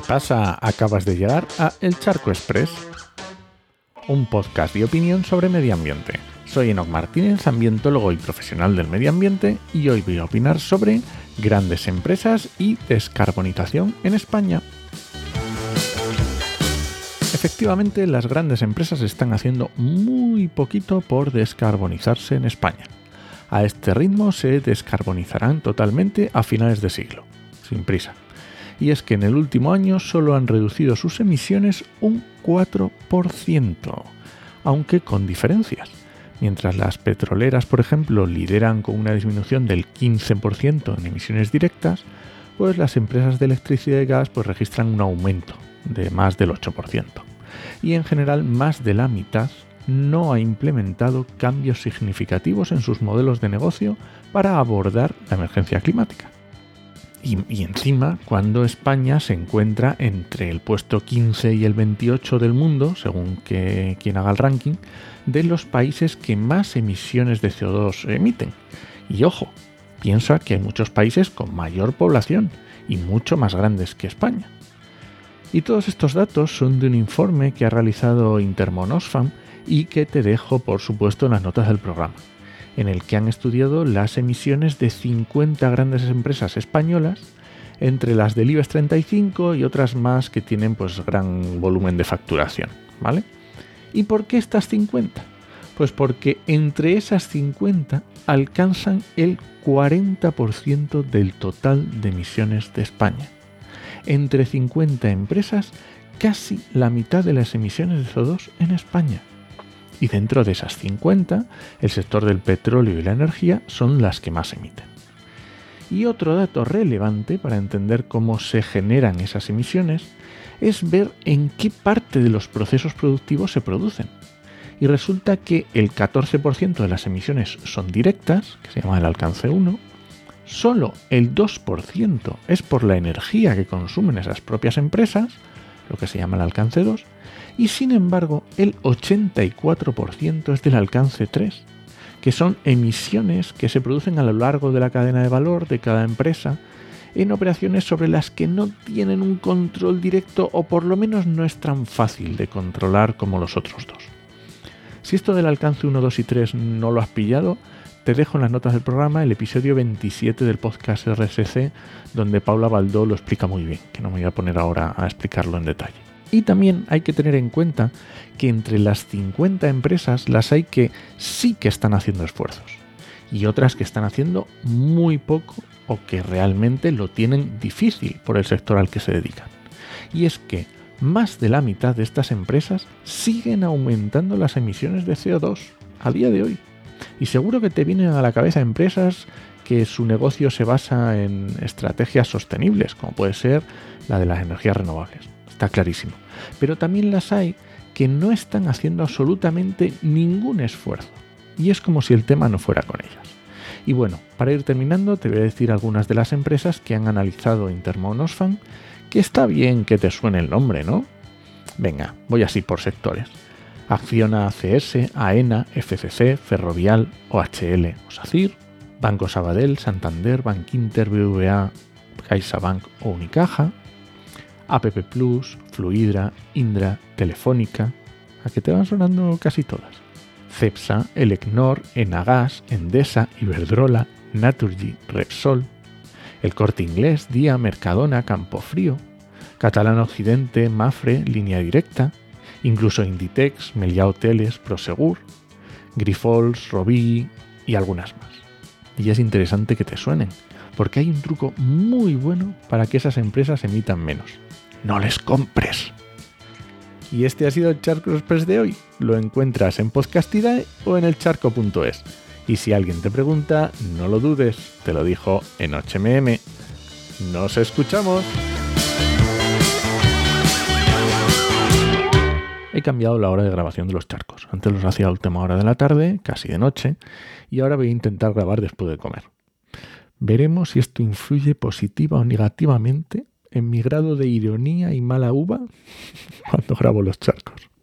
pasa? Acabas de llegar a El Charco Express, un podcast de opinión sobre medio ambiente. Soy Enoc Martínez, ambientólogo y profesional del medio ambiente, y hoy voy a opinar sobre grandes empresas y descarbonización en España. Efectivamente, las grandes empresas están haciendo muy poquito por descarbonizarse en España. A este ritmo se descarbonizarán totalmente a finales de siglo, sin prisa y es que en el último año solo han reducido sus emisiones un 4%, aunque con diferencias. Mientras las petroleras, por ejemplo, lideran con una disminución del 15% en emisiones directas, pues las empresas de electricidad y gas pues registran un aumento de más del 8%. Y en general más de la mitad no ha implementado cambios significativos en sus modelos de negocio para abordar la emergencia climática. Y, encima, cuando España se encuentra entre el puesto 15 y el 28 del mundo, según que, quien haga el ranking, de los países que más emisiones de CO2 emiten. Y ojo, piensa que hay muchos países con mayor población y mucho más grandes que España. Y todos estos datos son de un informe que ha realizado Intermonosfam y que te dejo, por supuesto, en las notas del programa en el que han estudiado las emisiones de 50 grandes empresas españolas, entre las del IBEX 35 y otras más que tienen pues gran volumen de facturación, ¿vale? ¿Y por qué estas 50? Pues porque entre esas 50 alcanzan el 40% del total de emisiones de España. Entre 50 empresas, casi la mitad de las emisiones de CO2 en España y dentro de esas 50, el sector del petróleo y la energía son las que más emiten. Y otro dato relevante para entender cómo se generan esas emisiones es ver en qué parte de los procesos productivos se producen. Y resulta que el 14% de las emisiones son directas, que se llama el alcance 1, solo el 2% es por la energía que consumen esas propias empresas, lo que se llama el alcance 2, y sin embargo el 84% es del alcance 3, que son emisiones que se producen a lo largo de la cadena de valor de cada empresa en operaciones sobre las que no tienen un control directo o por lo menos no es tan fácil de controlar como los otros dos. Si esto del alcance 1, 2 y 3 no lo has pillado, te dejo en las notas del programa el episodio 27 del podcast RSC, donde Paula Baldó lo explica muy bien, que no me voy a poner ahora a explicarlo en detalle. Y también hay que tener en cuenta que entre las 50 empresas las hay que sí que están haciendo esfuerzos y otras que están haciendo muy poco o que realmente lo tienen difícil por el sector al que se dedican. Y es que más de la mitad de estas empresas siguen aumentando las emisiones de CO2 a día de hoy. Y seguro que te vienen a la cabeza empresas que su negocio se basa en estrategias sostenibles, como puede ser la de las energías renovables está clarísimo. Pero también las hay que no están haciendo absolutamente ningún esfuerzo. Y es como si el tema no fuera con ellas. Y bueno, para ir terminando, te voy a decir algunas de las empresas que han analizado Intermonosfan, que está bien que te suene el nombre, ¿no? Venga, voy así por sectores. Acciona ACS, AENA, FCC, Ferrovial, OHL o SACIR, Banco Sabadell, Santander, Bankinter, BVA, CaixaBank o Unicaja, APP Plus, Fluidra, Indra, Telefónica, a que te van sonando casi todas. Cepsa, Elecnor, Enagas, Endesa, Iberdrola, Naturgy, Repsol, El Corte Inglés, Día, Mercadona, Campofrío, Catalán Occidente, Mafre, Línea Directa, incluso Inditex, Meliá Hoteles, Prosegur, Grifols, Robi y algunas más. Y es interesante que te suenen, porque hay un truco muy bueno para que esas empresas emitan menos no les compres. Y este ha sido el Charco Express de hoy. Lo encuentras en Podcastidae o en elcharco.es. Y si alguien te pregunta, no lo dudes, te lo dijo en HMM. ¡Nos escuchamos! He cambiado la hora de grabación de los charcos. Antes los hacía a última hora de la tarde, casi de noche, y ahora voy a intentar grabar después de comer. Veremos si esto influye positiva o negativamente en mi grado de ironía y mala uva cuando grabo los charcos.